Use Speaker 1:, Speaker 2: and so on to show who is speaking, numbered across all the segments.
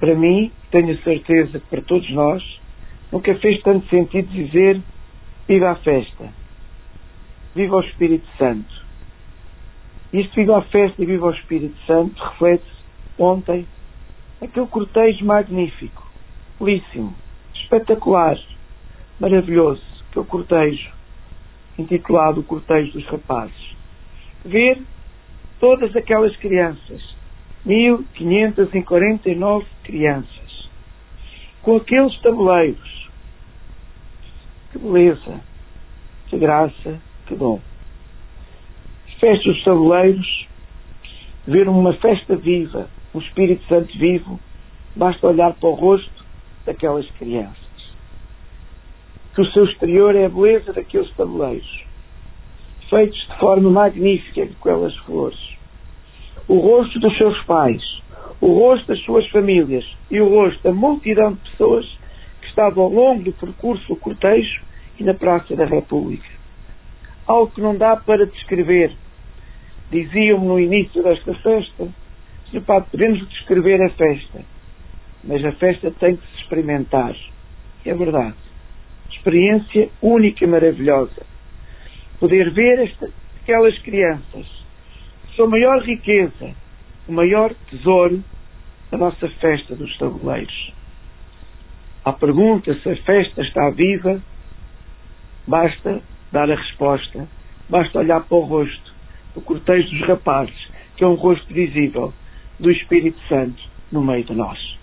Speaker 1: Para mim, tenho certeza que para todos nós, nunca fez tanto sentido dizer viva a festa, viva o Espírito Santo. Este viva a festa e viva o Espírito Santo reflete ontem aquele cortejo magnífico, belíssimo, espetacular, maravilhoso, aquele cortejo intitulado O Cortejo dos Rapazes. Ver todas aquelas crianças, 1549 crianças, com aqueles tabuleiros. Que beleza, que graça, que dom. Festa dos tabuleiros, ver uma festa viva, um Espírito Santo vivo, basta olhar para o rosto daquelas crianças. Que o seu exterior é a beleza daqueles tabuleiros, feitos de forma magnífica com aquelas flores. O rosto dos seus pais, o rosto das suas famílias e o rosto da multidão de pessoas que estavam ao longo do percurso do cortejo e na Praça da República. Algo que não dá para descrever. Diziam-me no início desta festa, Sr. Padre, podemos descrever a festa, mas a festa tem que se experimentar. É verdade. Experiência única e maravilhosa. Poder ver esta, aquelas crianças, sua maior riqueza, o maior tesouro da nossa festa dos tabuleiros. À pergunta se a festa está viva, basta dar a resposta, basta olhar para o rosto do cortejo dos rapazes, que é um rosto visível do Espírito Santo no meio de nós.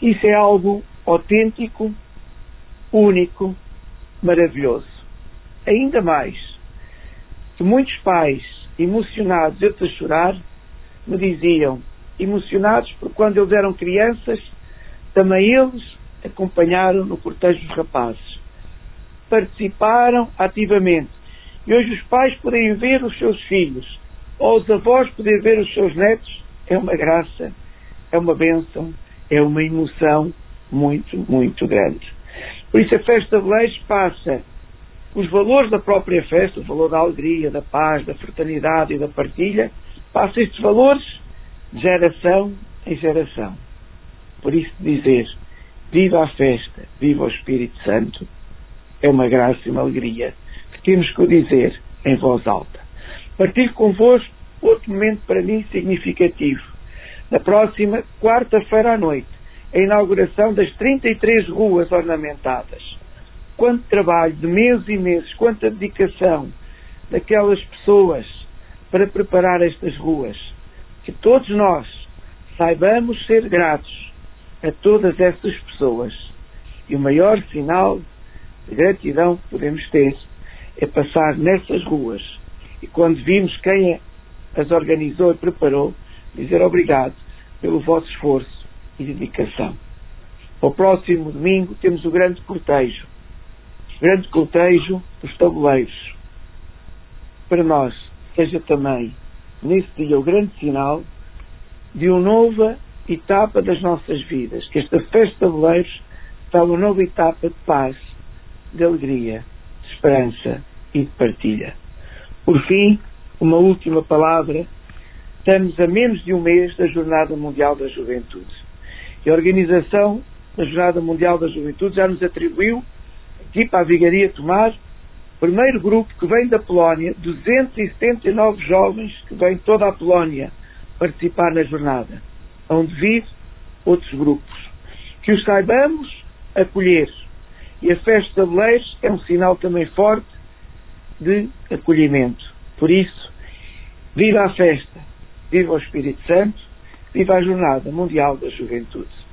Speaker 1: Isso é algo autêntico, único, maravilhoso. Ainda mais que muitos pais, emocionados, a chorar, me diziam, emocionados por quando eles eram crianças, também eles acompanharam no cortejo dos rapazes. Participaram ativamente. E hoje os pais podem ver os seus filhos, ou os avós podem ver os seus netos, é uma graça, é uma bênção, é uma emoção muito, muito grande. Por isso a festa de leis passa os valores da própria festa, o valor da alegria, da paz, da fraternidade e da partilha, passa estes valores de geração em geração. Por isso dizer, viva a festa, viva o Espírito Santo, é uma graça e uma alegria que temos que o dizer em voz alta. Partilho convosco outro momento para mim significativo. Na próxima quarta-feira à noite, a inauguração das 33 ruas ornamentadas. Quanto trabalho de meses e meses, quanta dedicação daquelas pessoas para preparar estas ruas. Que todos nós saibamos ser gratos a todas essas pessoas. E o maior sinal de gratidão que podemos ter é passar nessas ruas e quando vimos quem as organizou e preparou, dizer obrigado pelo vosso esforço e dedicação. Ao próximo domingo temos o grande cortejo, o grande cortejo dos tabuleiros. Para nós, seja também nesse dia o grande sinal de uma nova etapa das nossas vidas, que esta festa de tabuleiros está uma nova etapa de paz, de alegria, de esperança e de partilha. Por fim, uma última palavra. Estamos a menos de um mês da Jornada Mundial da Juventude. E a organização da Jornada Mundial da Juventude já nos atribuiu, aqui para a Vigaria Tomar, primeiro grupo que vem da Polónia, 279 jovens que vêm toda a Polónia participar na jornada, onde vive outros grupos. Que os saibamos acolher. E a festa de Leis é um sinal também forte de acolhimento. Por isso, viva a festa, viva o Espírito Santo, viva a Jornada Mundial da Juventude.